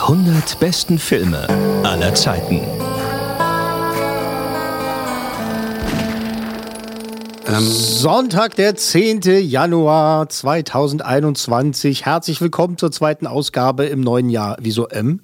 Die 100 besten Filme aller Zeiten. Sonntag, der 10. Januar 2021. Herzlich willkommen zur zweiten Ausgabe im neuen Jahr. Wieso M?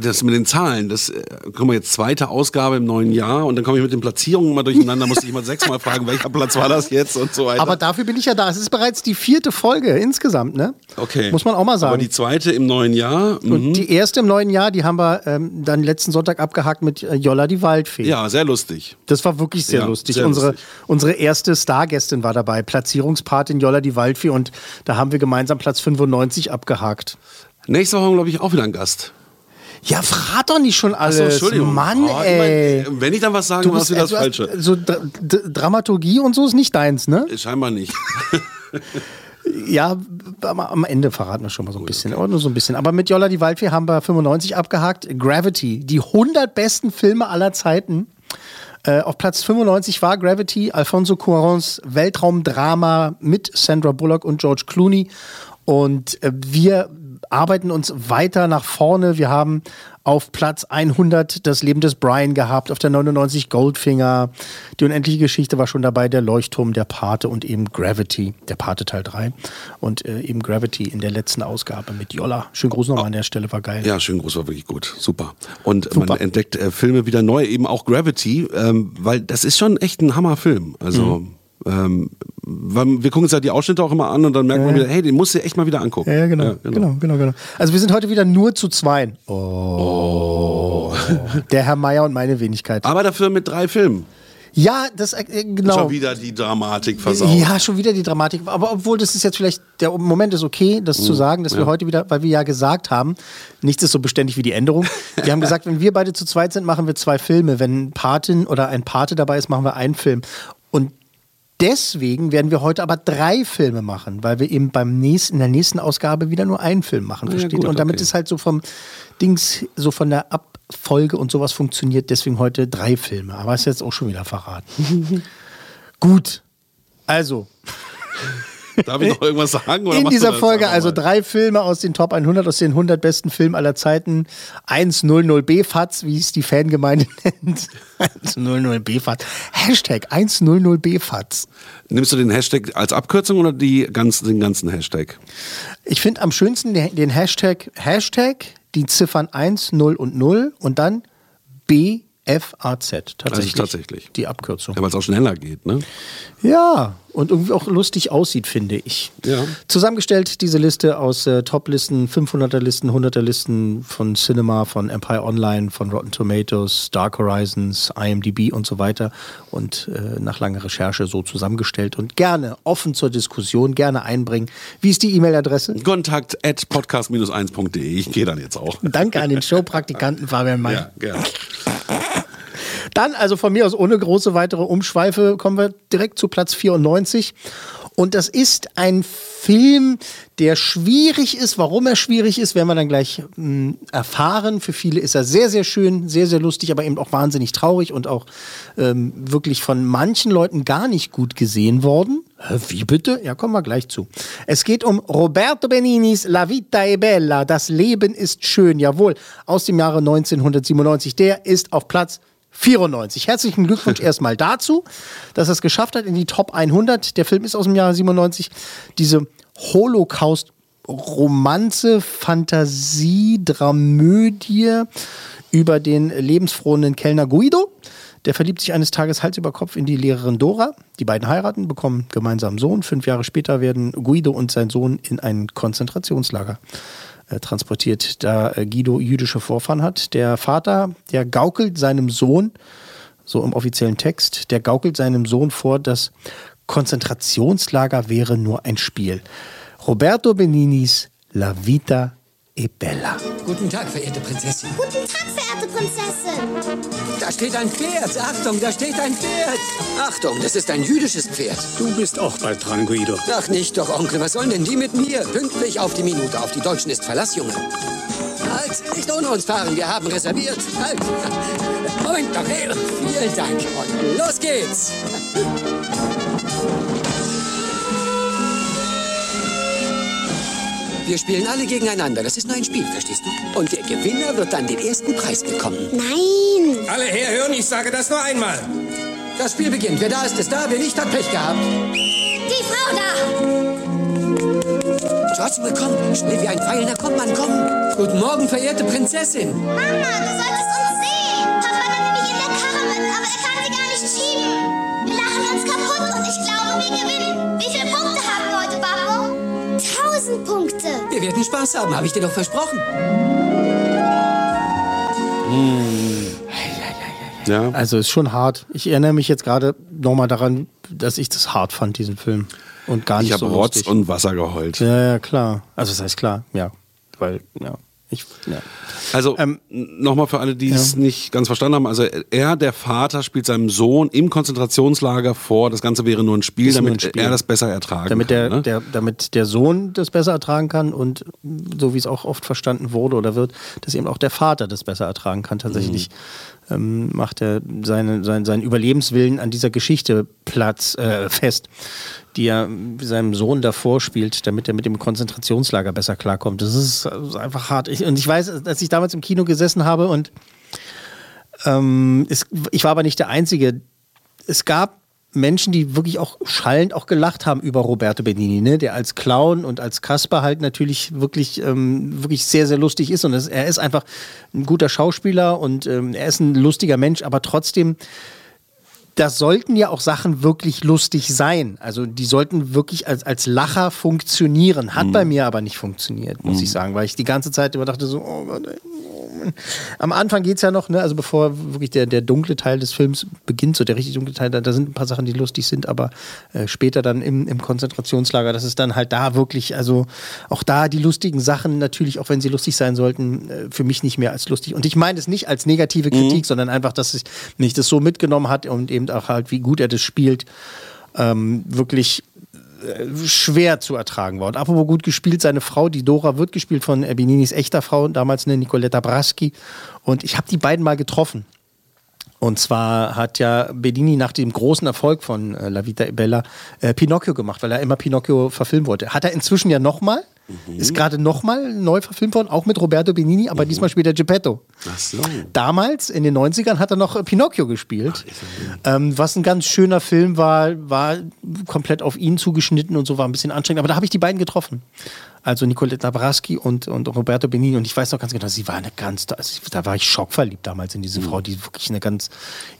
Das mit den Zahlen, das äh, kommen wir jetzt zweite Ausgabe im neuen Jahr und dann komme ich mit den Platzierungen mal durcheinander, muss ich mal sechsmal fragen, welcher Platz war das jetzt und so weiter. Aber dafür bin ich ja da. Es ist bereits die vierte Folge insgesamt, ne? okay. Muss man auch mal sagen. Aber die zweite im neuen Jahr. Und Mhm. die erste im neuen Jahr, die haben wir ähm, dann letzten Sonntag abgehakt mit äh, Jolla die Waldfee. Ja, sehr lustig. Das war wirklich sehr Ja, lustig. sehr unsere, lustig. unsere erste Stargästin war dabei, Platzierungspatin Jolla die Waldfee und da haben wir gemeinsam Platz 95 abgehakt. Nächste Woche, glaube ich, auch wieder ein Gast. Ja, verrat doch nicht schon alles. Achso, Entschuldigung. Mann, Oh, ey. immer, wenn ich dann was sagen Du muss, bist, wieder das du Falsche. So Dra Dramaturgie und so ist nicht deins, ne? Scheinbar nicht. Ja, am- Ende verraten wir schon mal so ein bisschen, aber nur so ein bisschen. Aber mit Jolla die Waldfee haben wir 95 abgehakt. Gravity, die 100 besten Filme aller Zeiten. Äh, auf Platz 95 war Gravity, Alfonso Cuarons Weltraumdrama mit Sandra Bullock und George Clooney. Und äh, wir arbeiten uns weiter nach vorne. Wir haben auf Platz 100 das Leben des Brian gehabt, auf der 99 Goldfinger. Die unendliche Geschichte war schon dabei, der Leuchtturm, der Pate und eben Gravity, der Pate Teil 3. Und äh, eben Gravity in der letzten Ausgabe mit Jolla. Schönen Gruß nochmal an der Stelle, war geil. Ja, schön groß, war wirklich gut. Super. Und Super. man entdeckt äh, Filme wieder neu, eben auch Gravity, ähm, weil das ist schon echt ein Hammerfilm. Also, Mhm. Ähm, weil wir gucken uns ja die Ausschnitte auch immer an und dann merkt man wieder, hey, den musst du echt mal wieder angucken. Ja, genau, genau, genau, genau. Also wir sind heute wieder nur zu zweien. Oh. Der Herr Meier und meine Wenigkeit. Aber dafür mit drei Filmen. Ja, das äh, genau. Schon wieder die Dramatik versaut. Ja, schon wieder die Dramatik. Aber obwohl das ist jetzt vielleicht, der Moment ist okay, das zu sagen, dass wir heute wieder, weil wir ja gesagt haben, nichts ist so beständig wie die Änderung. Wir haben gesagt, wenn wir beide zu zweit sind, machen wir zwei Filme. Wenn ein Patin oder ein Pate dabei ist, machen wir einen Film. Deswegen werden wir heute aber drei Filme machen, weil wir eben beim nächsten, in der nächsten Ausgabe wieder nur einen Film machen, versteht gut, ihr? Und damit okay. es halt so vom Dings, so von der Abfolge und sowas funktioniert, deswegen heute drei Filme. Aber ist jetzt auch schon wieder verraten. Gut. Also, Darf ich noch irgendwas sagen? In dieser Folge also drei Filme aus den Top 100, aus den 100 besten Filmen aller Zeiten. 100B-Fatz, wie es die Fangemeinde nennt. 100B-Fatz. Hashtag 100B-Fatz. Nimmst du den Hashtag als Abkürzung oder die ganz, den ganzen Hashtag? Ich finde am schönsten den Hashtag, Hashtag, die Ziffern 1, 0 und 0 und dann BFAZ. Tatsächlich. Also tatsächlich. Die Abkürzung. Ja, weil es auch schneller geht, ne? Ja, und irgendwie auch lustig aussieht, finde ich. Ja. Zusammengestellt diese Liste aus äh, Top-Listen, 500er-Listen, 100er-Listen von Cinema, von Empire Online, von Rotten Tomatoes, Dark Horizons, IMDb und so weiter. Und äh, nach langer Recherche so zusammengestellt und gerne offen zur Diskussion, gerne einbringen. Wie ist die E-Mail-Adresse? Kontakt at podcast-1.de. Ich gehe dann jetzt auch. Danke an den Showpraktikanten Fabian May. Ja, gerne. Dann, also von mir aus ohne große weitere Umschweife, kommen wir direkt zu Platz 94. Und das ist ein Film, der schwierig ist. Warum er schwierig ist, werden wir dann gleich mh, erfahren. Für viele ist er sehr, sehr schön, sehr, sehr lustig, aber eben auch wahnsinnig traurig und auch ähm, wirklich von manchen Leuten gar nicht gut gesehen worden. Wie bitte? Ja, kommen wir gleich zu. Es geht um Roberto Beninis La Vita è Bella. Das Leben ist schön. Jawohl, aus dem Jahre 1997. Der ist auf Platz 94. Herzlichen Glückwunsch erstmal dazu, dass er es geschafft hat in die Top 100. Der Film ist aus dem Jahre 97. Diese Holocaust-Romanze, Fantasie, Dramödie über den lebensfrohen Kellner Guido. Der verliebt sich eines Tages Hals über Kopf in die Lehrerin Dora. Die beiden heiraten, bekommen gemeinsam einen Sohn. Fünf Jahre später werden Guido und sein Sohn in ein Konzentrationslager äh, transportiert, da äh, Guido jüdische Vorfahren hat. Der Vater, der gaukelt seinem Sohn, so im offiziellen Text. Der gaukelt seinem Sohn vor, das Konzentrationslager wäre nur ein Spiel. Roberto Beninis La Vita e Bella. Guten Tag, verehrte Prinzessin. Guten Tag, verehrte Prinzessin. Da steht ein Pferd. Achtung, da steht ein Pferd. Achtung, das ist ein jüdisches Pferd. Du bist auch bald dran, Guido. Ach, nicht doch, Onkel. Was sollen denn die mit mir? Pünktlich auf die Minute. Auf die Deutschen ist Verlass, Junge. Halt, nicht ohne uns fahren. Wir haben reserviert. Halt. Moment doch her. Vielen Dank. Und los geht's. Wir spielen alle gegeneinander. Das ist nur ein Spiel, verstehst du? Und der Gewinner wird dann den ersten Preis bekommen. Nein. Alle herhören, ich sage das nur einmal. Das Spiel beginnt. Wer da ist, ist da. Wer nicht, hat Pech gehabt. Die Frau da. Joshua, komm. Schnell wie ein Pfeil. Na komm, Mann, komm. Guten Morgen, verehrte Prinzessin. Mama, du solltest uns sehen. Papa nimmt mich in der Karre mit, aber er kann sie gar nicht schieben. Wir lachen uns kaputt und ich glaube, wir gewinnen. Werden Spaß haben, habe ich dir doch versprochen. Ja. Also ist schon hart. Ich erinnere mich jetzt gerade nochmal daran, dass ich das hart fand, diesen Film. Und gar nicht Ich habe so Rotz lustig. und Wasser geheult. Ja, ja, klar. Also das heißt klar, ja. Weil, ja. Ich, ja. Also Ähm, nochmal für alle, die es nicht ganz verstanden haben. Also er, der Vater, spielt seinem Sohn im Konzentrationslager vor, das Ganze wäre nur ein Spiel, damit ein Spiel. er das besser ertragen damit kann. der, ne? der, damit der Sohn das besser ertragen kann und so wie es auch oft verstanden wurde oder wird, dass eben auch der Vater das besser ertragen kann. Tatsächlich ähm, macht er seine, sein, seinen Überlebenswillen an dieser Geschichte Platz äh, fest, die er seinem Sohn davor spielt, damit er mit dem Konzentrationslager besser klarkommt. Das ist, das ist einfach hart. Ich, und ich weiß, dass ich damals im Kino gesessen habe und ähm, es, ich war aber nicht der Einzige. Es gab Menschen, die wirklich auch schallend auch gelacht haben über Roberto Benini, ne? der als Clown und als Kasper halt natürlich wirklich, ähm, wirklich sehr, sehr lustig ist. Und es, er ist einfach ein guter Schauspieler und ähm, er ist ein lustiger Mensch, aber trotzdem das sollten ja auch Sachen wirklich lustig sein. Also die sollten wirklich als, als Lacher funktionieren. Hat bei mir aber nicht funktioniert, muss ich sagen, weil ich die ganze Zeit immer dachte so, oh Gott, ey, oh. Am Anfang geht's ja noch, ne, also bevor wirklich der, der dunkle Teil des Films beginnt, so der richtig dunkle Teil, da, da sind ein paar Sachen, die lustig sind, aber äh, später dann im, im Konzentrationslager, das ist dann halt da wirklich, also auch da die lustigen Sachen natürlich, auch wenn sie lustig sein sollten, äh, für mich nicht mehr als lustig. Und ich meine es nicht als negative Kritik, sondern einfach, dass ich mich das so mitgenommen hat und eben auch halt, wie gut er das spielt, ähm, wirklich schwer zu ertragen war. Und apropos gut gespielt, seine Frau, die Dora, wird gespielt von äh, Beninis echter Frau, damals eine Nicoletta Braschi. Und ich habe die beiden mal getroffen. Und zwar hat ja Bedini nach dem großen Erfolg von äh, La Vita e Bella äh, Pinocchio gemacht, weil er immer Pinocchio verfilmen wollte. Hat er inzwischen ja nochmal, ist gerade nochmal neu verfilmt worden, auch mit Roberto Benini, aber diesmal spielt er Geppetto. Ach so. Damals, in den 90ern, hat er noch Pinocchio gespielt. ähm, was ein ganz schöner Film war, war komplett auf ihn zugeschnitten und so, war ein bisschen anstrengend. Aber da habe ich die beiden getroffen. Also Nicoletta Braschi und, und Roberto Benini. Und ich weiß noch ganz genau, sie war eine ganz, also da war ich schockverliebt damals in diese Frau, die wirklich eine ganz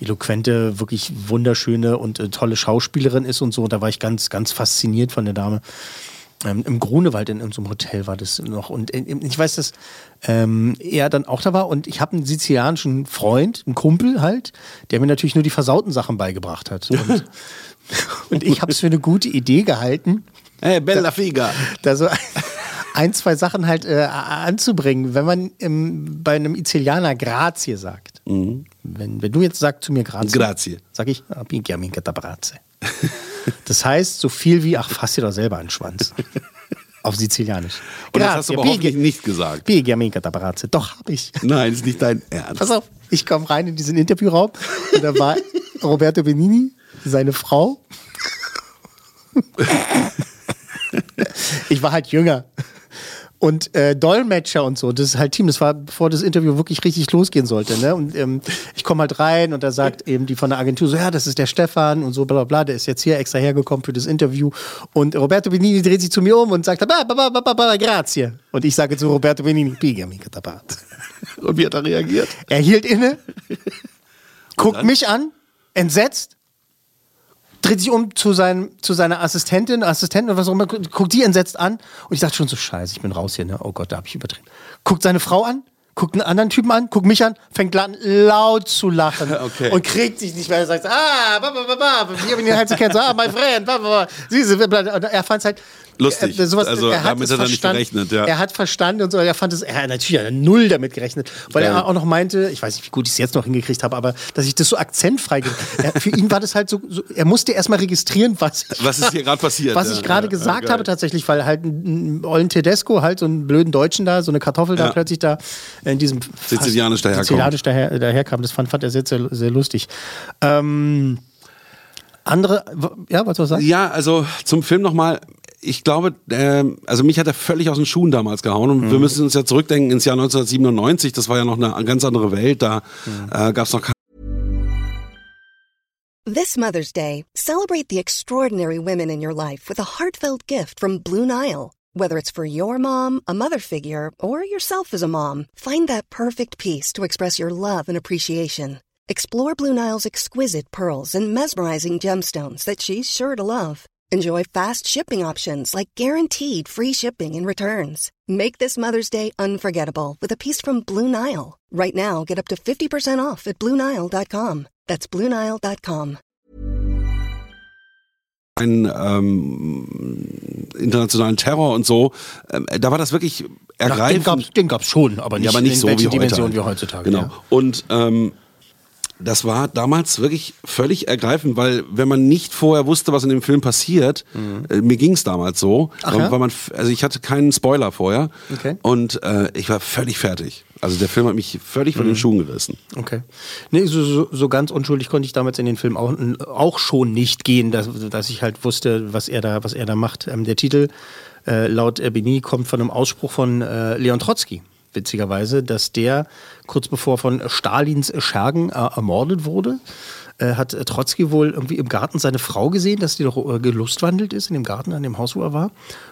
eloquente, wirklich wunderschöne und äh, tolle Schauspielerin ist und so. Da war ich ganz, ganz fasziniert von der Dame. Ähm, Im Grunewald in unserem Hotel war das noch. Und äh, ich weiß, dass ähm, er dann auch da war. Und ich habe einen sizilianischen Freund, einen Kumpel halt, der mir natürlich nur die versauten Sachen beigebracht hat. Und, und ich habe es für eine gute Idee gehalten, Hey, Bella Figa. da so ein, zwei Sachen halt äh, anzubringen. Wenn man im, bei einem Izilianer Grazie sagt. Wenn, wenn du jetzt sagst zu mir Grazie, Grazie. sag ich, "Ah, Pinchia minchia da Brazie. Das heißt so viel wie, ach, fass dir doch selber einen Schwanz. Auf Sizilianisch. Und das hast du aber hoffentlich nicht gesagt. Pinchia minchia da. Doch, hab ich. Nein, ist nicht dein Ernst. Pass auf, ich komme rein in diesen Interviewraum und da war Roberto Benini, seine Frau. Ich war halt jünger. Und äh, Dolmetscher und so, das ist halt Team. Das war, bevor das Interview wirklich richtig losgehen sollte. Ne? Und ähm, ich komme halt rein und da sagt eben die von der Agentur so, ja, das ist der Stefan und so, bla bla bla, der ist jetzt hier extra hergekommen für das Interview. Und Roberto Benini dreht sich zu mir um und sagt, ba, ba, ba, ba, ba, ba, grazie. Und ich sage zu Roberto Benini, piga mica tapat. Und wie hat er reagiert? Er hielt inne, guckt mich an, entsetzt, dreht sich um zu, seinem, zu seiner Assistentin, Assistentin oder was auch immer, guckt die entsetzt an und ich dachte schon so, scheiße, ich bin raus hier, ne? oh Gott, da habe ich übertrieben. Guckt seine Frau an, guckt einen anderen Typen an, guckt mich an, fängt an laut zu lachen Okay. und kriegt sich nicht mehr. Er sagt, ah, ba, ba, ba, ba, haben ihn halt so kennt, ah, my friend, ba, ba, ba. Siehste, und er fand es halt Lustig. äh, sowas, Also, er hat damit hat er nicht gerechnet, ja. Er hat verstanden und so, er fand es, er hat natürlich hat null damit gerechnet, weil Geil. er auch noch meinte, ich weiß nicht, wie gut ich es jetzt noch hingekriegt habe, aber dass ich das so akzentfrei, er, für ihn war das halt so, so er musste erstmal registrieren, was ich Was ist hier gerade passiert? was Ja, ich gerade ja, gesagt geil. habe tatsächlich, weil halt ein, ein Ollen Tedesco, halt so einen blöden Deutschen da, so eine Kartoffel da Ja. plötzlich da in diesem Sizilianisch daherkommt. Sizilianisch daher, daherkam. Das fand, fand er sehr, sehr, sehr lustig. Ähm, andere, ja, was soll ich sagen? Ja, also zum Film nochmal. Ich glaube, ähm, also mich hat er völlig aus den Schuhen damals gehauen. Und Mhm. wir müssen uns ja zurückdenken ins Jahr 1997. Das war ja noch eine ganz andere Welt. Da Mhm. äh, gab es noch This Mother's Day, celebrate the extraordinary women in your life with a heartfelt gift from Blue Nile. Whether it's for your mom, a mother figure, or yourself as a mom, find that perfect piece to express your love and appreciation. Explore Blue Nile's exquisite pearls and mesmerizing gemstones that she's sure to love. Enjoy fast shipping options like guaranteed free shipping and returns. Make this Mother's Day unforgettable with a piece from Blue Nile. Right now, get up to 50% off at BlueNile.com. That's BlueNile.com. einen ähm, internationalen Terror und so. Ähm, da war das wirklich Ach, den ergreifend. gab's, den gab's schon, aber nicht, ja, aber nicht in so wie welche heute. Dimension halt. wie heutzutage. Genau. Ja. Und ähm, das war damals wirklich völlig ergreifend, weil wenn man nicht vorher wusste, was in dem Film passiert, äh, mir ging es damals so, Ach weil, ja? weil man, also ich hatte keinen Spoiler vorher Okay. und äh, ich war völlig fertig. Also der Film hat mich völlig von Mhm. den Schuhen gerissen. Okay. Nee, so, so, so ganz unschuldig konnte ich damals in den Film auch, auch schon nicht gehen, dass, dass ich halt wusste, was er da, was er da macht. Ähm, der Titel äh, laut Benini kommt von einem Ausspruch von äh, Leon Trotsky, witzigerweise, dass der kurz bevor von Stalins Schergen äh, ermordet wurde, äh, hat Trotzki wohl irgendwie im Garten seine Frau gesehen, dass die doch äh, gelustwandelt ist in dem Garten, an dem Haus, wo er war.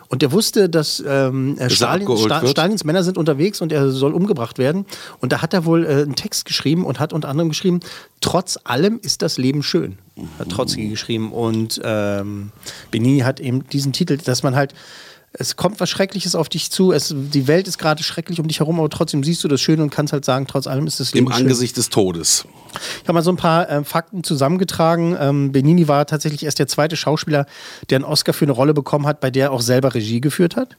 Und der wusste, dass ähm, äh, er Stalin, Sta? Stalins Männer sind unterwegs und er soll umgebracht werden. Und da hat er wohl äh, einen Text geschrieben und hat unter anderem geschrieben, trotz allem ist das Leben schön. Hat Trotzki geschrieben. Und ähm, Benini hat eben diesen Titel, dass man halt, es kommt was Schreckliches auf dich zu, es, die Welt ist gerade schrecklich um dich herum, aber trotzdem siehst du das Schöne und kannst halt sagen, trotz allem ist das Leben Im schön. Angesicht des Todes. Ich habe mal so ein paar ähm, Fakten zusammengetragen. Ähm, Benini war tatsächlich erst der zweite Schauspieler, der einen Oscar für eine Rolle bekommen hat, bei der er auch selber Regie geführt hat.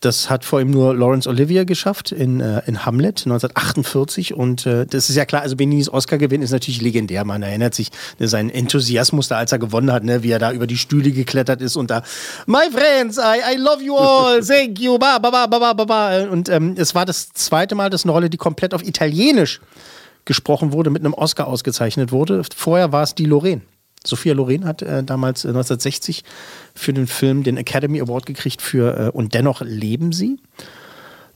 Das hat vor ihm nur Laurence Olivier geschafft in, äh, in Hamlet 1948. Und äh, das ist ja klar, also Beninis Oscar-Gewinn ist natürlich legendär. Man erinnert sich ne, seinen Enthusiasmus da, als er gewonnen hat, ne, wie er da über die Stühle geklettert ist und da My friends, I, I love you all, thank you, ba, ba, ba, ba, ba, ba. Und ähm, es war das zweite Mal, dass eine Rolle, die komplett auf Italienisch gesprochen wurde, mit einem Oscar ausgezeichnet wurde. Vorher war es die Lorraine. Sophia Loren hat äh, damals äh, 1960 für den Film den Academy Award gekriegt für äh, Und dennoch leben sie.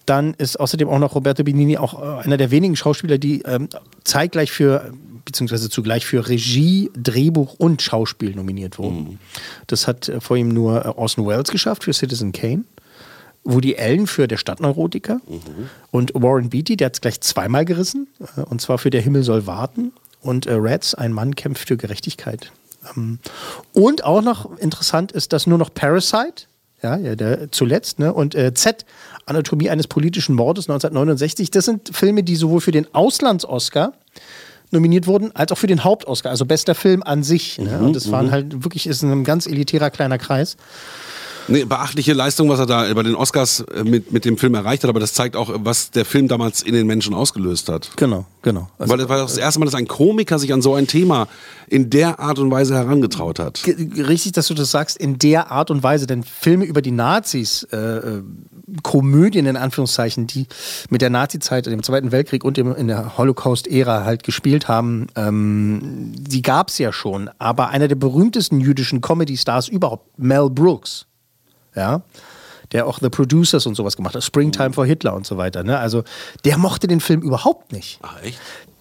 Dann ist außerdem auch noch Roberto Benini auch äh, einer der wenigen Schauspieler, die ähm, zeitgleich für, beziehungsweise zugleich für Regie, Drehbuch und Schauspiel nominiert wurden. Das hat äh, vor ihm nur äh, Orson Welles geschafft für Citizen Kane. Woody Allen für Der Stadtneurotiker und Warren Beatty, der hat es gleich zweimal gerissen, äh, und zwar für Der Himmel soll warten und äh, Reds, ein Mann kämpft für Gerechtigkeit. Ähm, und auch noch interessant ist, dass nur noch Parasite, ja, ja der zuletzt, ne, und äh, Z, Anatomie eines politischen Mordes 1969, das sind Filme, die sowohl für den Auslands-Oscar nominiert wurden, als auch für den Hauptoscar, also bester Film an sich. Ne? Und das waren halt wirklich, ist ein ganz elitärer kleiner Kreis. Nee, beachtliche Leistung, was er da bei den Oscars äh, mit, mit dem Film erreicht hat, aber das zeigt auch, was der Film damals in den Menschen ausgelöst hat. Genau, genau. Also, Weil das war das erste Mal, dass ein Komiker sich an so ein Thema in der Art und Weise herangetraut hat. Richtig, dass du das sagst, in der Art und Weise, denn Filme über die Nazis, äh, äh, Komödien in Anführungszeichen, die mit der Nazizeit, dem Zweiten Weltkrieg und in der Holocaust-Ära halt gespielt haben, ähm, die gab es ja schon. Aber einer der berühmtesten jüdischen Comedy-Stars überhaupt, Mel Brooks, ja, der auch The Producers und sowas gemacht hat, Springtime for Hitler und so weiter. Ne? Also der mochte den Film überhaupt nicht Ach, echt?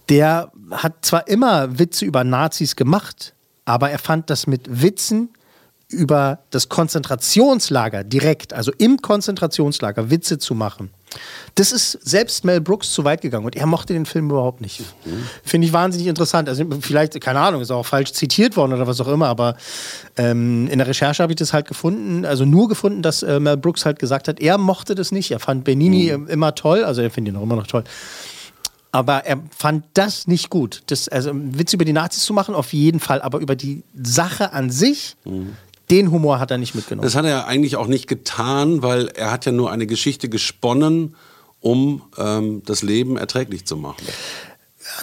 der hat zwar immer Witze über Nazis gemacht, aber er fand das mit Witzen über das Konzentrationslager direkt, also im Konzentrationslager Witze zu machen, Das ist selbst Mel Brooks zu weit gegangen und er mochte den Film überhaupt nicht. Finde ich wahnsinnig interessant. Also vielleicht, keine Ahnung, ist auch falsch zitiert worden oder was auch immer, aber ähm, in der Recherche habe ich das halt gefunden, also nur gefunden, dass äh, Mel Brooks halt gesagt hat, er mochte das nicht. Er fand Benini äh, immer toll, also er findet ihn auch immer noch toll. Aber er fand das nicht gut. Das, also Witz über die Nazis zu machen, auf jeden Fall, aber über die Sache an sich, den Humor hat er nicht mitgenommen. Das hat er ja eigentlich auch nicht getan, weil er hat ja nur eine Geschichte gesponnen, um ähm, das Leben erträglich zu machen.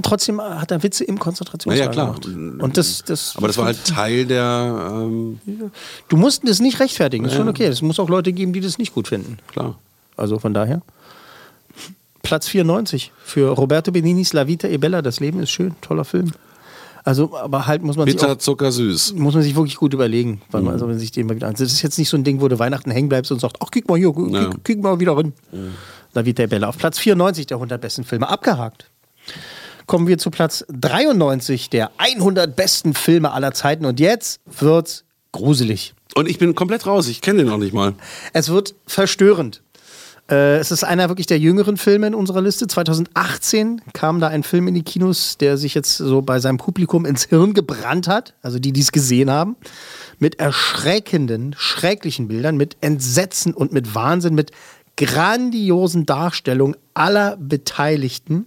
Trotzdem hat er Witze im Konzentrationslager Ja, ja, klar. gemacht. Und das, das, Aber das war halt Teil der, ähm, Du musst das nicht rechtfertigen, ist schon okay. Es muss auch Leute geben, die das nicht gut finden. klar. Also von daher. Platz 94 für Roberto Beninis La Vita e Bella. Das Leben ist schön, toller Film. Also, aber halt muss man sich Bitter, Zucker, süß. muss man sich wirklich gut überlegen, weil man, also wenn sich den mal wieder an. Das ist jetzt nicht so ein Ding, wo du Weihnachten hängen bleibst und sagst, ach, kick mal hier, kick, Ja. kick mal wieder rein. La Vita e Bella. Auf Platz 94 der 100 besten Filme abgehakt. Kommen wir zu Platz 93 der 100 besten Filme aller Zeiten. Und jetzt wird's gruselig. Und ich bin komplett raus, ich kenne den noch nicht mal. Es wird verstörend. Äh, es ist einer wirklich der jüngeren Filme in unserer Liste. 2018 kam da ein Film in die Kinos, der sich jetzt so bei seinem Publikum ins Hirn gebrannt hat. Also die, die es gesehen haben. Mit erschreckenden, schrecklichen Bildern, mit Entsetzen und mit Wahnsinn, mit grandiosen Darstellungen aller Beteiligten.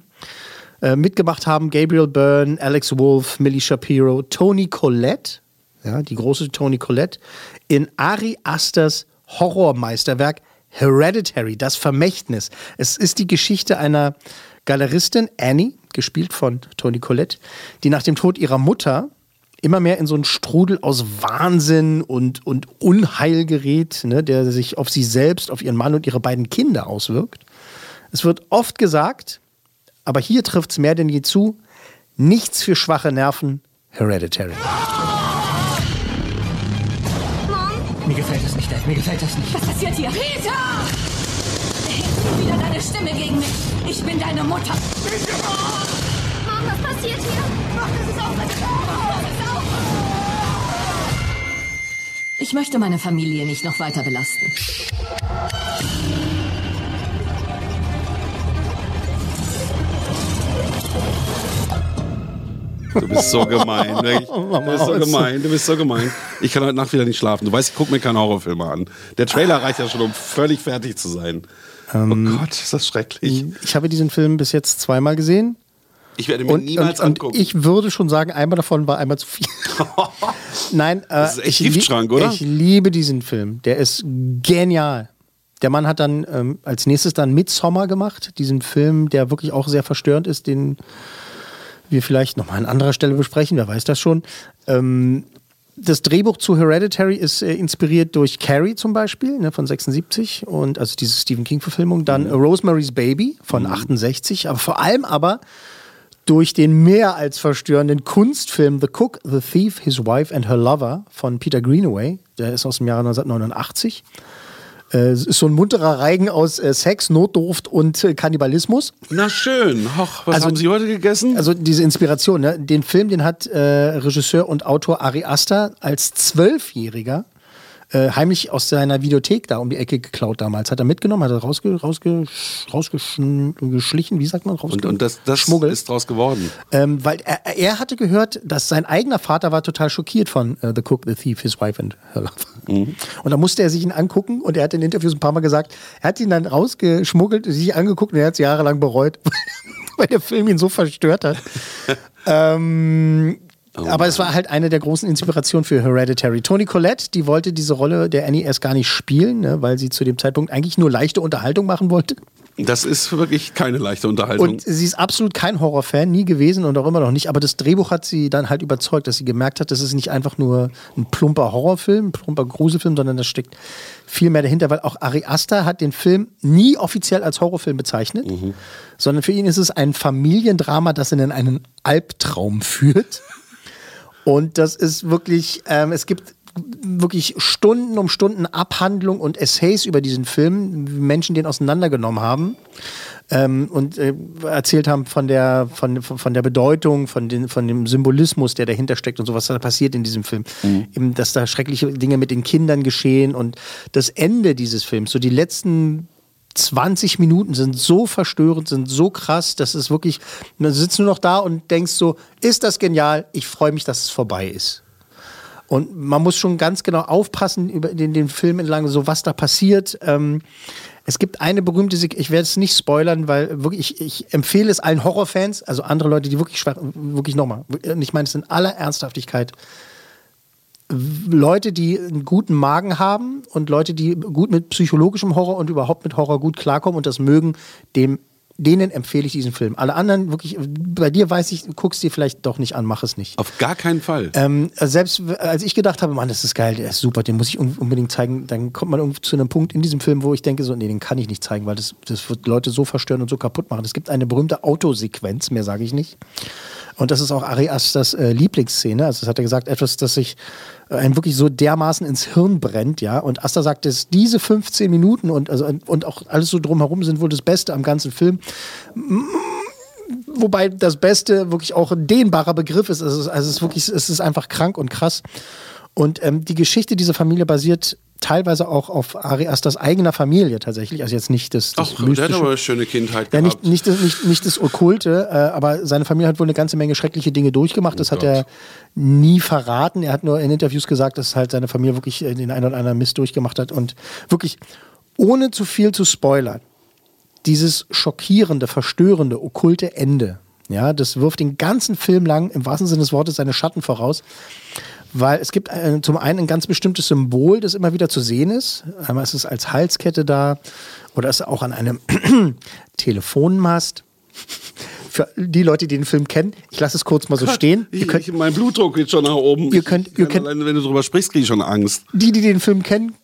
Äh, mitgemacht haben Gabriel Byrne, Alex Wolff, Millie Shapiro, Tony Collette, ja, die große Tony Collette, in Ari Asters Horrormeisterwerk Hereditary, das Vermächtnis. Es ist die Geschichte einer Galeristin, Annie, gespielt von Tony Collette, die nach dem Tod ihrer Mutter immer mehr in so einen Strudel aus Wahnsinn und, und Unheil gerät, ne, der sich auf sie selbst, auf ihren Mann und ihre beiden Kinder auswirkt. Es wird oft gesagt, aber hier trifft es mehr denn je zu, nichts für schwache Nerven, Hereditary. Mir gefällt das nicht, Dad. Mir gefällt das nicht. Was passiert hier? Peter! Erhebst du wieder deine Stimme gegen mich? Ich bin deine Mutter. Mom, was passiert hier? Mach, das ist auch was. Mach es auf. Ich möchte meine Familie nicht noch weiter belasten. Du bist so gemein. wirklich. Du bist so gemein, du bist so gemein. Ich kann heute Nacht wieder nicht schlafen. Du weißt, ich gucke mir keine Horrorfilme an. Der Trailer reicht ja schon, um völlig fertig zu sein. Ähm, oh Gott, ist das schrecklich. Ich habe diesen Film bis jetzt zweimal gesehen. Ich werde mir Und, niemals und, und angucken. ich würde schon sagen, einmal davon war einmal zu viel. Nein, äh, Das ist echt ich, Giftschrank, oder? ich liebe diesen Film. Der ist genial. Der Mann hat dann ähm, als nächstes dann Midsommar gemacht, diesen Film, der wirklich auch sehr verstörend ist, den wir vielleicht nochmal an anderer Stelle besprechen, wer weiß das schon. Ähm, das Drehbuch zu Hereditary ist äh, inspiriert durch Carrie zum Beispiel, ne, von 76 und also diese Stephen King-Verfilmung. Dann Mhm. Rosemary's Baby von 68, aber vor allem aber durch den mehr als verstörenden Kunstfilm The Cook, The Thief, His Wife and Her Lover von Peter Greenaway. Der ist aus dem Jahre 1989. Äh, ist so ein munterer Reigen aus äh, Sex, Notdurft und äh, Kannibalismus. Na schön. Hoch, was Also- haben Sie heute gegessen? Also diese Inspiration, ne? den Film, den hat äh, Regisseur und Autor Ari Aster als Zwölfjähriger äh, heimlich aus seiner Videothek da um die Ecke geklaut damals. Hat er mitgenommen, hat er rausge, rausge, rausgeschlichen, wie sagt man? Rausge und, und das, das Schmuggel. ist draus geworden. Ähm, weil er, er hatte gehört, dass sein eigener Vater war total schockiert von äh, The Cook, The Thief, His Wife and Her Lover. Mhm. Und da musste er sich ihn angucken und er hat in Interviews ein paar Mal gesagt, er hat ihn dann rausgeschmuggelt, sich angeguckt und er hat es jahrelang bereut, weil der Film ihn so verstört hat. ähm, aber es war halt eine der großen Inspirationen für Hereditary. Toni Collette, die wollte diese Rolle der Annie erst gar nicht spielen, ne, weil sie zu dem Zeitpunkt eigentlich nur leichte Unterhaltung machen wollte. Das ist wirklich keine leichte Unterhaltung. Und sie ist absolut kein Horrorfan, nie gewesen und auch immer noch nicht. Aber das Drehbuch hat sie dann halt überzeugt, dass sie gemerkt hat, das ist nicht einfach nur ein plumper Horrorfilm, ein plumper Gruselfilm, sondern da steckt viel mehr dahinter, weil auch Ari Aster hat den Film nie offiziell als Horrorfilm bezeichnet, sondern für ihn ist es ein Familiendrama, das ihn in einen Albtraum führt. Und das ist wirklich, ähm, es gibt wirklich Stunden um Stunden Abhandlung und Essays über diesen Film, wie Menschen den auseinandergenommen haben ähm, und äh, erzählt haben von der, von, von der Bedeutung, von, den, von dem Symbolismus, der dahinter steckt und so, was da passiert in diesem Film. Eben, dass da schreckliche Dinge mit den Kindern geschehen und das Ende dieses Films, so die letzten 20 Minuten sind so verstörend, sind so krass, das ist wirklich, dann sitzt du noch da und denkst so, ist das genial, ich freue mich, dass es vorbei ist. Und man muss schon ganz genau aufpassen über den, den Film entlang, so was da passiert. Ähm, es gibt eine berühmte, Sek ich werde es nicht spoilern, weil wirklich, ich, ich empfehle es allen Horrorfans, also andere Leute, die wirklich schwach, wirklich nochmal, ich meine es in aller Ernsthaftigkeit, Leute, die einen guten Magen haben und Leute, die gut mit psychologischem Horror und überhaupt mit Horror gut klarkommen und das mögen, dem denen empfehle ich diesen Film. Alle anderen, wirklich, bei dir weiß ich, guckst dir vielleicht doch nicht an, mach es nicht. Auf gar keinen Fall. Ähm, selbst als ich gedacht habe, Mann, das ist geil, der ist super, den muss ich unbedingt zeigen, dann kommt man irgendwie zu einem Punkt in diesem Film, wo ich denke, so, nee, den kann ich nicht zeigen, weil das, das wird Leute so verstören und so kaputt machen. Es gibt eine berühmte Autosequenz, mehr sage ich nicht. Und das ist auch Ari Asters äh, Lieblingsszene. Also, das hat er gesagt, etwas, das sich einem wirklich so dermaßen ins Hirn brennt, ja. Und Asta sagt, dass diese 15 Minuten und, also, und auch alles so drumherum sind wohl das Beste am ganzen Film. Wobei das Beste wirklich auch ein dehnbarer Begriff ist. Also, also es ist wirklich, es ist einfach krank und krass. Und ähm, die Geschichte dieser Familie basiert teilweise auch auf Ari Asters eigener Familie tatsächlich. Also jetzt nicht das, das Ach, der hat aber eine schöne Kindheit ja, gehabt. Nicht, nicht, das, nicht, nicht das Okkulte, äh, aber seine Familie hat wohl eine ganze Menge schreckliche Dinge durchgemacht. Das Oh hat er nie verraten. Er hat nur in Interviews gesagt, dass halt seine Familie wirklich äh, den einen oder anderen Mist durchgemacht hat. Und wirklich, ohne zu viel zu spoilern, dieses schockierende, verstörende, okkulte Ende, ja, das wirft den ganzen Film lang im wahrsten Sinne des Wortes seine Schatten voraus. Weil es gibt äh, zum einen ein ganz bestimmtes Symbol, das immer wieder zu sehen ist. Einmal ist es als Halskette da oder ist auch an einem Telefonmast. Für die Leute, die den Film kennen, ich lasse es kurz mal so stehen. Ich, ich, mein Blutdruck geht schon nach oben. Ihr könnt, ihr könnt, alleine, wenn du darüber sprichst, kriege ich schon Angst. Die, die den Film kennen,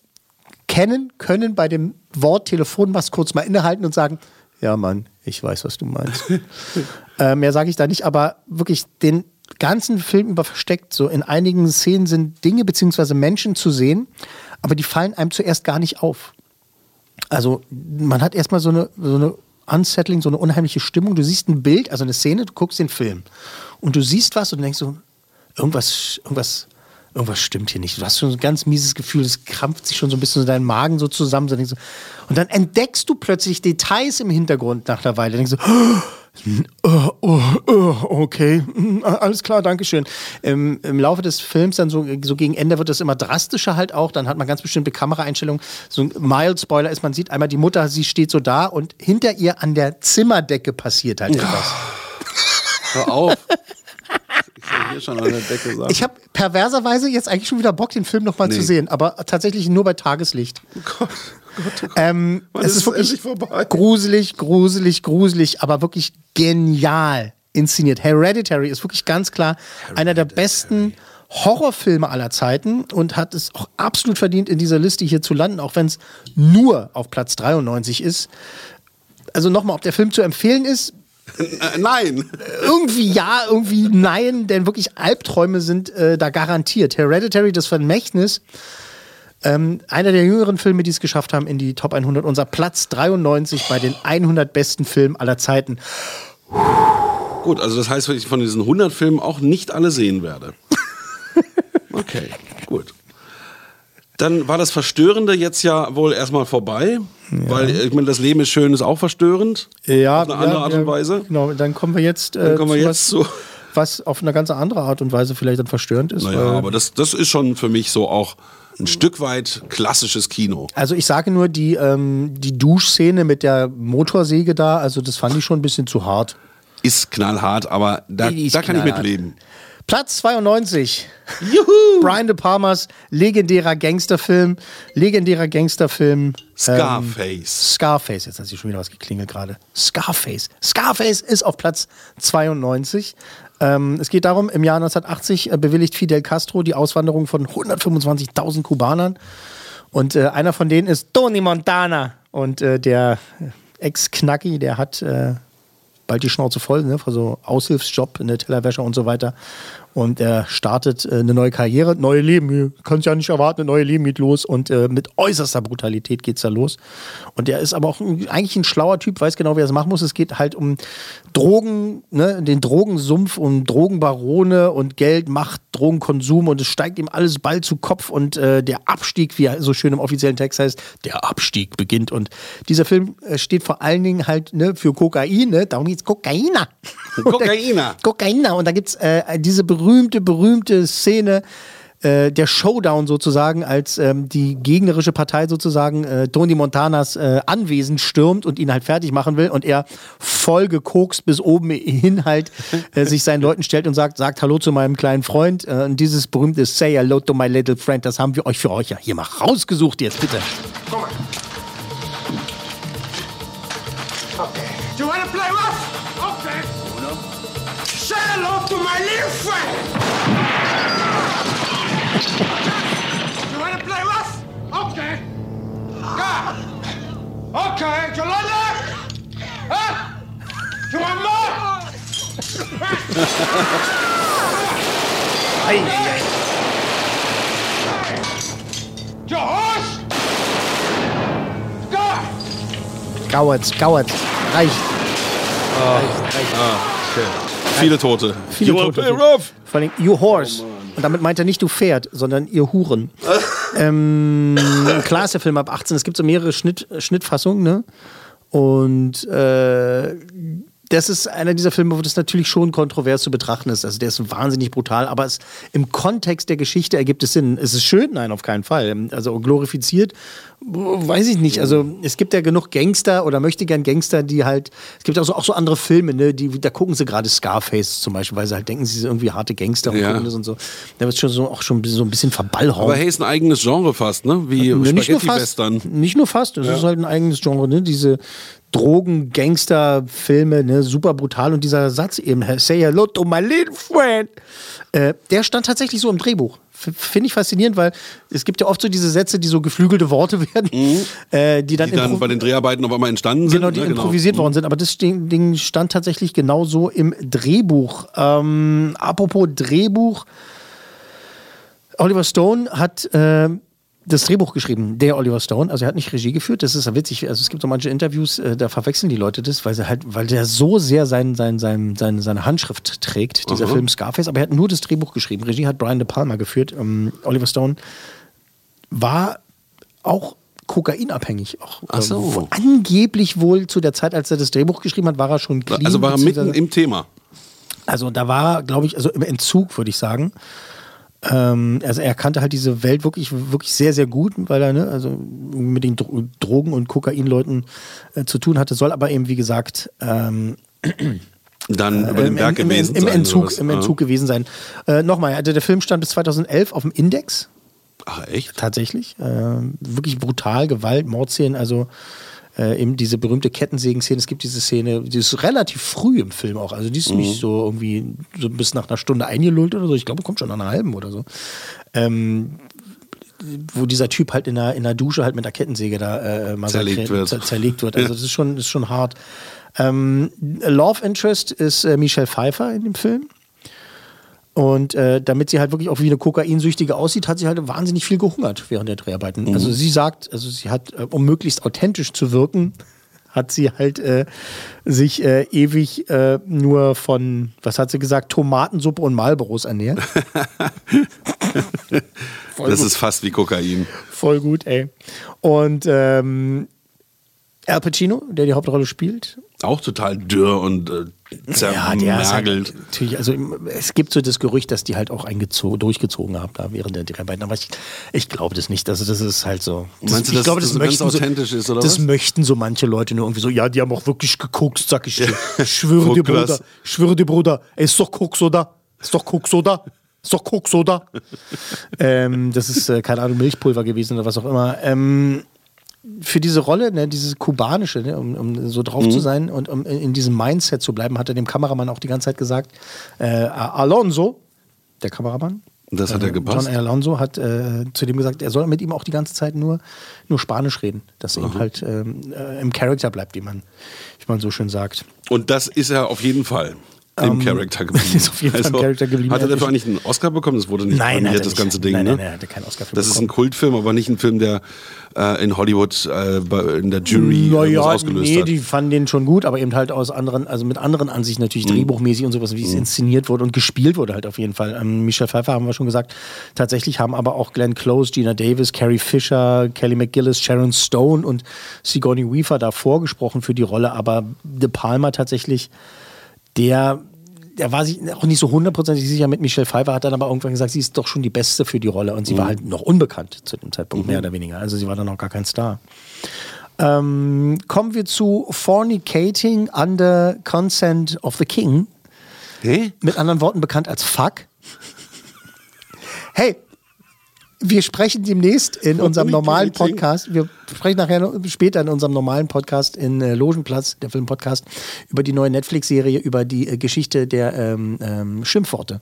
kennen, können bei dem Wort Telefonmast kurz mal innehalten und sagen, ja Mann, ich weiß, was du meinst. äh, mehr sage ich da nicht, aber wirklich den ganzen Film über versteckt. So in einigen Szenen sind Dinge bzw. Menschen zu sehen, aber die fallen einem zuerst gar nicht auf. Also man hat erstmal so eine, so eine unsettling, so eine unheimliche Stimmung. Du siehst ein Bild, also eine Szene, du guckst den Film und du siehst was und denkst so, irgendwas, irgendwas, irgendwas stimmt hier nicht. Du hast schon so ein ganz mieses Gefühl, es krampft sich schon so ein bisschen so dein Magen so zusammen. Und dann entdeckst du plötzlich Details im Hintergrund nach einer Weile. Denkst du, oh, oh, oh, okay, alles klar, Dankeschön. Im, Im Laufe des Films, dann so, so gegen Ende wird es immer drastischer halt auch. Dann hat man ganz bestimmte Kameraeinstellungen. So ein Mild-Spoiler ist, man sieht einmal die Mutter, sie steht so da und hinter ihr an der Zimmerdecke passiert halt etwas. Hör auf. Ich hier schon an der Decke sagen. Ich habe perverserweise jetzt eigentlich schon wieder Bock, den Film nochmal Nee. zu sehen, aber tatsächlich nur bei Tageslicht. Oh Gott, Gott. Ähm, Wann es ist ist wirklich vorbei? gruselig, gruselig, gruselig, aber wirklich genial inszeniert. Hereditary ist wirklich ganz klar einer der besten Horrorfilme aller Zeiten und hat es auch absolut verdient, in dieser Liste hier zu landen, auch wenn es nur auf Platz 93 ist. Also nochmal, ob der Film zu empfehlen ist, nein. irgendwie ja, irgendwie nein, denn wirklich Albträume sind äh, da garantiert. Hereditary, das Vermächtnis, ähm, einer der jüngeren Filme, die es geschafft haben in die Top 100, unser Platz 93 bei den 100 besten Filmen aller Zeiten. Gut, also das heißt, dass ich von diesen 100 Filmen auch nicht alle sehen werde. Okay, gut. Dann war das Verstörende jetzt ja wohl erstmal vorbei, weil ich meine, das Leben ist schön, ist auch verstörend. Ja, auf eine andere ja, Art ja, und Weise. Genau, dann kommen wir jetzt, äh, kommen wir zu jetzt was, zu. was auf eine ganz andere Art und Weise vielleicht dann verstörend ist. Naja, aber das, das ist schon für mich so auch ein Stück weit klassisches Kino. Also ich sage nur, die, ähm, die Duschszene mit der Motorsäge da, also das fand ich schon ein bisschen zu hart. Ist knallhart, aber da, ist da kann ich knallhart. mitleben. Platz 92. Juhu! Brian De Palmas legendärer Gangsterfilm. Legendärer Gangsterfilm. Scarface. Ähm, Scarface. Jetzt hat sich schon wieder was geklingelt gerade. Scarface. Scarface ist auf Platz 92. Ähm, es geht darum, im Jahr 1980 äh, bewilligt Fidel Castro die Auswanderung von 125.000 Kubanern. Und äh, einer von denen ist Tony Montana. Und äh, der Ex-Knacki, der hat äh, bald die Schnauze voll, ne, für so Aushilfsjob in der Tellerwäsche und so weiter. Und er startet äh, eine neue Karriere, neue Leben. Kannst ja nicht erwarten, ein neues Leben geht los. Und äh, mit äußerster Brutalität geht's da los. Und er ist aber auch ein, eigentlich ein schlauer Typ, weiß genau, wie er es machen muss. Es geht halt um Drogen, ne, den Drogensumpf und Drogenbarone und Geld, Macht, Drogenkonsum und es steigt ihm alles bald zu Kopf und äh, der Abstieg, wie er so schön im offiziellen Text heißt, der Abstieg beginnt. Und dieser Film äh, steht vor allen Dingen halt ne, für Kokain, ne? darum geht's Kokaina. Kokaina. Kokaina. Und da gibt's äh, diese berühmte, berühmte Szene, äh, der Showdown sozusagen, als ähm, die gegnerische Partei sozusagen äh, Tony Montanas äh, Anwesen stürmt und ihn halt fertig machen will und er voll gekokst bis oben hin halt äh, sich seinen Leuten stellt und sagt, sagt Hallo zu meinem kleinen Freund. Äh, und dieses berühmte Say Hello to my little friend, das haben wir euch für euch ja hier mal rausgesucht jetzt, bitte. Komm mal. Okay. Do you wanna play rough? Okay. Uno. Say hello to my little friend. You wanna play rough? Okay. Yeah. Okay. You like that? Huh? You want more? Ei, ei, ei. Your horse? Go! Gauert, Gauert, reicht. Ah, okay. Viele Tote. Viele You wanna Tote. play rough? Vor allem, you horse. Und damit meint er nicht du Pferd, sondern ihr Huren. ähm, klar ist der Film ab 18. Es gibt so mehrere Schnitt, Schnittfassungen, ne? Und äh, das ist einer dieser Filme, wo das natürlich schon kontrovers zu betrachten ist. Also der ist wahnsinnig brutal, aber es, im Kontext der Geschichte ergibt es Sinn. Ist es schön? Nein, auf keinen Fall. Also glorifiziert, weiß ich nicht. Also es gibt ja genug Gangster oder möchte gern Gangster, die halt, es gibt auch so, auch so andere Filme, ne, die, da gucken sie gerade Scarface zum Beispiel, weil sie halt denken, sie sind irgendwie harte Gangster und Ja. und so. Da wird schon so auch schon so ein bisschen verballhauen. Aber hey, ist ein eigenes Genre fast, ne? Wie Ne, nicht nur fast, Spaghetti-Western. nicht nur fast, es Ja. ist halt ein eigenes Genre, ne? Diese Drogen, Gangster-Filme, ne? super brutal und dieser Satz eben, say hello to my little friend, äh, der stand tatsächlich so im Drehbuch. Finde ich faszinierend, weil es gibt ja oft so diese Sätze, die so geflügelte Worte werden, äh, die dann, Mhm. Die dann bei den Dreharbeiten auf einmal entstanden sind. Genau, die ne? improvisiert worden sind. Aber das Ding Ding stand tatsächlich genauso im Drehbuch. Ähm, apropos Drehbuch. Oliver Stone hat äh, das Drehbuch geschrieben, der Oliver Stone. Also er hat nicht Regie geführt. Das ist ja witzig. Also es gibt so manche Interviews, äh, da verwechseln die Leute das, weil sie halt, weil der so sehr sein, sein, sein, sein, seine Handschrift trägt, dieser Aha. Film Scarface. Aber er hat nur das Drehbuch geschrieben. Regie hat Brian De Palma geführt. Ähm, Oliver Stone war auch kokainabhängig. Auch, Ach so. ähm, angeblich wohl zu der Zeit, als er das Drehbuch geschrieben hat, war er schon clean. Also war er mitten im Thema. also da war er, glaube ich, also im Entzug, würde ich sagen. Ähm, also er kannte halt diese Welt wirklich, wirklich sehr, sehr gut, weil er ne, also mit den Dro Drogen- und Kokainleuten äh, zu tun hatte, soll aber eben, wie gesagt, ähm, Dann über äh, den Berg im, gewesen im, im sein, Entzug, im Ja. Entzug gewesen sein. Äh, Nochmal, also der Film stand bis 2011 auf dem Index. Ach, echt? Tatsächlich. Äh, wirklich brutal, Gewalt, Mordszenen, also äh, eben diese berühmte Kettensägen-Szene. Es gibt diese Szene, die ist relativ früh im Film auch. Also die ist Mhm. nicht so irgendwie so bis nach einer Stunde eingelullt oder so. Ich glaube, kommt schon nach einer halben oder so. Ähm, wo dieser Typ halt in der, in der Dusche halt mit der Kettensäge da äh, massakriert- Zerlegt wird. zer- zerlegt wird. Also das ist schon, ist schon hart. Ähm, Love Interest ist äh, Michelle Pfeiffer in dem Film. Und äh, damit sie halt wirklich auch wie eine Kokainsüchtige aussieht, hat sie halt wahnsinnig viel gehungert während der Dreharbeiten. Mhm. Also sie sagt, also sie hat, äh, um möglichst authentisch zu wirken, hat sie halt äh, sich äh, ewig äh, nur von, was hat sie gesagt, Tomatensuppe und Marlboros ernährt. Das gut. ist fast wie Kokain. Voll gut, ey. Und ähm, Al Pacino, der die Hauptrolle spielt. Auch total dürr und äh, Ja, halt natürlich, also es gibt so das Gerücht, dass die halt auch durchgezogen haben da während der Dreharbeiten. Aber ich, ich glaube das nicht. Also das ist halt so. Das, Meinst du, ich dass glaube, das so ganz möchten authentisch ist, oder Das was? möchten so manche Leute nur irgendwie so, ja, die haben auch wirklich geguckt, sag ich dir. Schwöre dir. Bruder. Schwöre dir, Bruder. Ey, ist doch Koks, oder? Ist doch Koks, oder? Ist doch Koks, oder? ähm, das ist, äh, keine Ahnung, Milchpulver gewesen oder was auch immer. Ähm, für diese Rolle, ne, dieses kubanische, ne, um, um so drauf Mhm. zu sein und um in diesem Mindset zu bleiben, hat er dem Kameramann auch die ganze Zeit gesagt, äh, Alonso, der Kameramann, Das hat er äh, gepasst. John Alonso hat äh, zu dem gesagt, er soll mit ihm auch die ganze Zeit nur, nur Spanisch reden, dass er Aha. halt ähm, äh, im Charakter bleibt, wie man, wie man so schön sagt. Und das ist er auf jeden Fall. Im Ähm, Charakter geblieben. Also, ist auf jeden Fall im Charakter geblieben. Hat er Ja, dafür eigentlich einen Oscar bekommen? Das wurde nicht Nein, prämiert, er das ganze Ding, Nein, ne? nein, nein, hat er keinen Oscar für Das ist bekommen. ein Kultfilm, aber nicht ein Film, der äh, in Hollywood äh, bei- in der Jury naja, irgendwas ausgelöst nee, hat. die fanden den schon gut, aber eben halt aus anderen, also mit anderen Ansichten natürlich Mhm. drehbuchmäßig und sowas, wie es inszeniert wurde und gespielt wurde halt auf jeden Fall. Ähm, Michelle Pfeiffer haben wir schon gesagt. Tatsächlich haben aber auch Glenn Close, Gina Davis, Carrie Fisher, Kelly McGillis, Sharon Stone und Sigourney Weaver da vorgesprochen für die Rolle, aber De Palma tatsächlich, der der war sich auch nicht so hundertprozentig sicher mit Michelle Pfeiffer, hat dann aber irgendwann gesagt, sie ist doch schon die Beste für die Rolle. Und sie war halt noch unbekannt zu dem Zeitpunkt, mehr oder weniger. Also sie war dann noch gar kein Star. Ähm, kommen wir zu Fornicating under Consent of the King. Hey? Mit anderen Worten bekannt als Fuck. Hey, wir sprechen demnächst in unserem normalen Podcast, wir sprechen nachher später in unserem normalen Podcast in äh, Logenplatz, der Filmpodcast, über die neue Netflix-Serie, über die äh, Geschichte der ähm, ähm, Schimpfworte.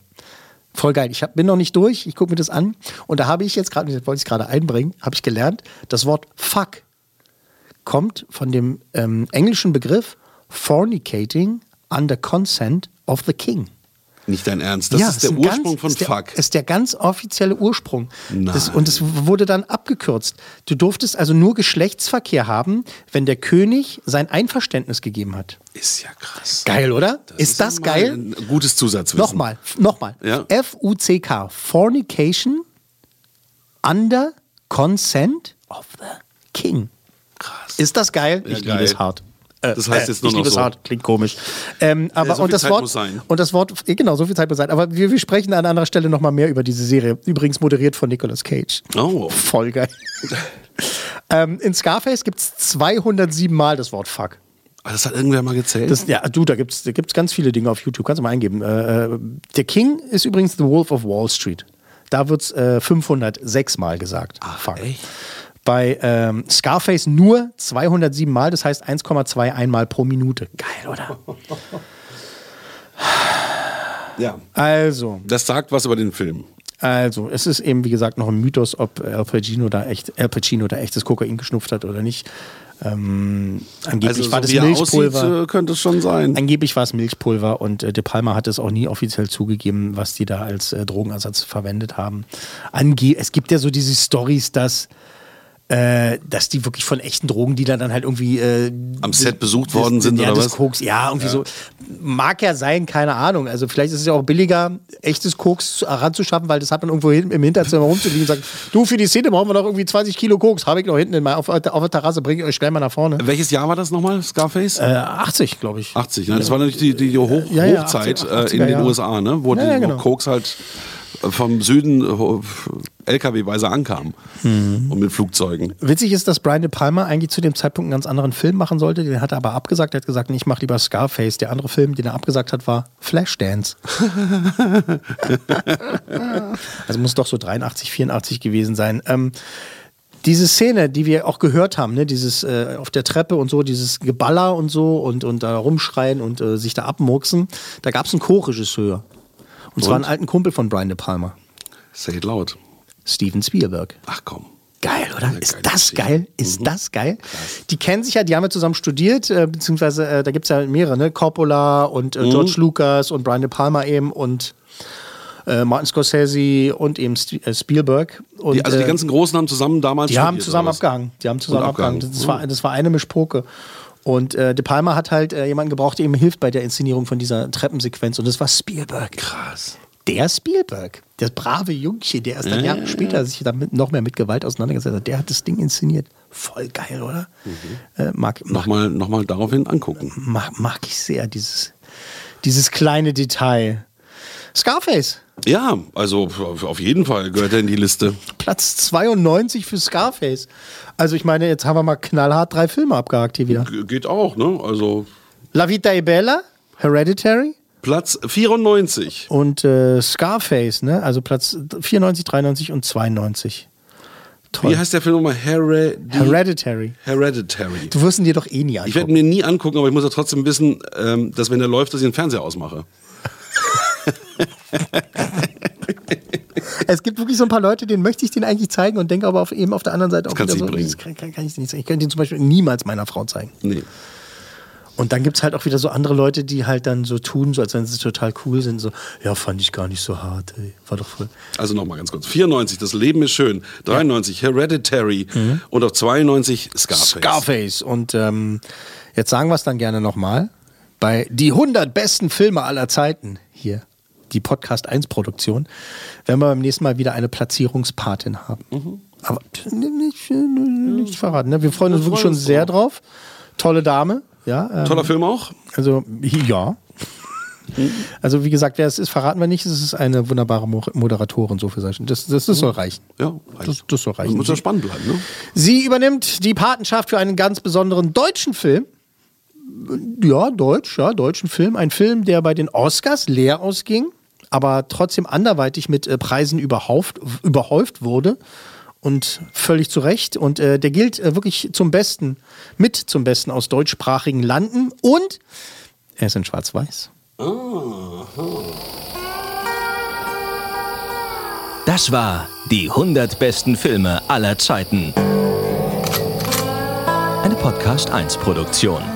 Voll geil. Ich hab, bin noch nicht durch, ich gucke mir das an. Und da habe ich jetzt gerade, das wollte ich gerade einbringen, habe ich gelernt, das Wort fuck kommt von dem ähm, englischen Begriff fornicating under consent of the king. Nicht dein Ernst. Das Ja, ist der ein Ursprung ganz, von ist der, Fuck. Ist der ganz offizielle Ursprung. Das, und es wurde dann abgekürzt. Du durftest also nur Geschlechtsverkehr haben, wenn der König sein Einverständnis gegeben hat. Ist ja krass. Geil, oder? Das ist, das mal geil? Ein gutes Zusatzwissen. Nochmal, nochmal. Ja. F-U-C-K. Fornication under consent of the king. Krass. Ist das geil? Ja, ich geil. liebe es hart. Äh, Das heißt jetzt nur ich noch liebe so. hart, klingt komisch. Ähm, aber so und viel das Zeit Wort muss sein. und das Wort eh, genau so viel Zeit muss sein. Aber wir, wir sprechen an anderer Stelle noch mal mehr über diese Serie. Übrigens moderiert von Nicolas Cage. Oh. Voll geil. ähm, in Scarface gibt es 207 Mal das Wort Fuck. Ah, Das hat irgendwer mal gezählt. Das, ja, du, da gibt es da gibt's ganz viele Dinge auf YouTube. Kannst du mal eingeben. Äh, äh, der King ist übrigens The Wolf of Wall Street. Da wird es äh, 506 Mal gesagt. Fuck. Bei ähm, Scarface nur 207 Mal, das heißt 1,21 Mal pro Minute. Geil, oder? ja. Also, Das sagt was über den Film. also, es ist eben, wie gesagt, noch ein Mythos, ob Al Pacino da echt, Al Pacino da echtes Kokain geschnupft hat oder nicht. Ähm, angeblich Also, war so das wie er Milchpulver. aussieht, äh, könnte es schon sein. Angeblich war es Milchpulver und äh, De Palma hat es auch nie offiziell zugegeben, was die da als äh, Drogenersatz verwendet haben. Ange es gibt ja so diese Stories, dass äh, dass die wirklich von echten Drogendealern dann halt irgendwie äh, Am Set besucht worden sind ja, oder was? Koks, ja, irgendwie so. Mag ja sein, keine Ahnung. Also vielleicht ist es ja auch billiger, echtes Koks zu- heranzuschaffen, weil das hat man irgendwo hin, im Hinterzimmer rumzuliegen und sagt, du, für die Szene brauchen wir noch irgendwie 20 Kilo Koks. Habe ich noch hinten auf, auf der Terrasse, bringe ich euch schnell mal nach vorne. Welches Jahr war das nochmal, Scarface? Äh, 80, glaube ich. 80, ne? Das war natürlich die, die Hoch Ja, ja, Hochzeit 80er äh, in den Jahre. USA, ne? wo, Ja, die, ja, genau. Koks halt vom Süden LKW-weise ankam. Mhm. Und mit Flugzeugen. Witzig ist, dass Brian De Palma eigentlich zu dem Zeitpunkt einen ganz anderen Film machen sollte. Den hat er aber abgesagt. Er hat gesagt, nee, ich mache lieber Scarface. Der andere Film, den er abgesagt hat, war Flashdance. also muss doch so 83, 84 gewesen sein. Ähm, diese Szene, die wir auch gehört haben, ne, dieses äh, auf der Treppe und so, dieses Geballer und so und, und da rumschreien und äh, sich da abmurksen, da gab es einen Co-Regisseur. Und, zwar Und? einen alten Kumpel von Brian De Palma, Say it laut. Steven Spielberg. Ach komm. Geil, oder? Eine Ist das Geschichte. geil? Ist das geil? Die kennen sich ja, die haben ja zusammen studiert, äh, beziehungsweise äh, da gibt es ja mehrere, ne? Coppola und äh, George Lucas und Brian De Palma eben und äh, Martin Scorsese und eben äh, Spielberg. Und, Die, also die äh, ganzen Großen haben zusammen damals die haben zusammen abgehangen. Die haben zusammen abgehangen. abgehangen. Das war, das war eine Mischpoke. Und äh, De Palma hat halt äh, jemanden gebraucht, der ihm hilft bei der Inszenierung von dieser Treppensequenz. Und das war Spielberg. Krass. Der Spielberg, das brave Jungchen, der erst dann Ja, Jahre ja, später sich damit noch mehr mit Gewalt auseinandergesetzt hat, der hat das Ding inszeniert. Voll geil, oder? Äh, mag, mag, Nochmal, nochmal daraufhin angucken. mag, mag ich sehr, dieses, dieses kleine Detail. Scarface, Ja, also auf jeden Fall gehört er in die Liste. Platz 92 für Scarface. Also ich meine, jetzt haben wir mal knallhart drei Filme abgehakt hier wieder. Ge- Geht auch, ne? Also La Vita e Bella, Hereditary Platz 94. und äh, Scarface, ne? Also Platz 94, 93 und 92. Toll. Wie heißt der Film nochmal? Heredi Hereditary. Hereditary. Du wirst ihn dir doch eh nie Ich angucken. werde mir nie angucken, aber ich muss ja trotzdem wissen, ähm, dass wenn der läuft, dass ich den Fernseher ausmache. Es gibt wirklich so ein paar Leute, denen möchte ich den eigentlich zeigen und denke aber auf, eben auf der anderen Seite auch kannst wieder so, das kann, kann, kann ich nicht zeigen. Ich könnte ihn zum Beispiel niemals meiner Frau zeigen. Nee. Und dann gibt es halt auch wieder so andere Leute, die halt dann so tun, so als wenn sie total cool sind. So, ja, fand ich gar nicht so hart. Ey. War doch voll. Also nochmal ganz kurz. 94, Das Leben ist schön. 93, Hereditary. Und auf 92, Scarface. Scarface. Und ähm, jetzt sagen wir es dann gerne nochmal. Bei die 100 besten Filme aller Zeiten hier, die Podcast 1 Produktion, werden wir beim nächsten Mal wieder eine Platzierungspatin haben. Aber nicht, nicht verraten. Ne? Wir freuen uns Wir wirklich schon uns sehr drauf. Tolle Dame. Ja, ähm, Toller Film auch? Also, ja. Also, wie gesagt, wer es ist, verraten wir nicht. Es ist eine wunderbare Mo Moderatorin, so für solche. Das, das, das soll reichen. Ja, Das, das soll reichen. Muss ja spannend bleiben, ne? Sie übernimmt die Patenschaft für einen ganz besonderen deutschen Film. Ja, deutsch, ja, deutschen Film. Ein Film, der bei den Oscars leer ausging, aber trotzdem anderweitig mit äh, Preisen überhauft, überhäuft wurde. Und völlig zu Recht. Und äh, der gilt äh, wirklich zum Besten, mit zum Besten aus deutschsprachigen Landen. Und er ist in Schwarz-Weiß. Das war die 100 besten Filme aller Zeiten. Eine Podcast 1 Produktion.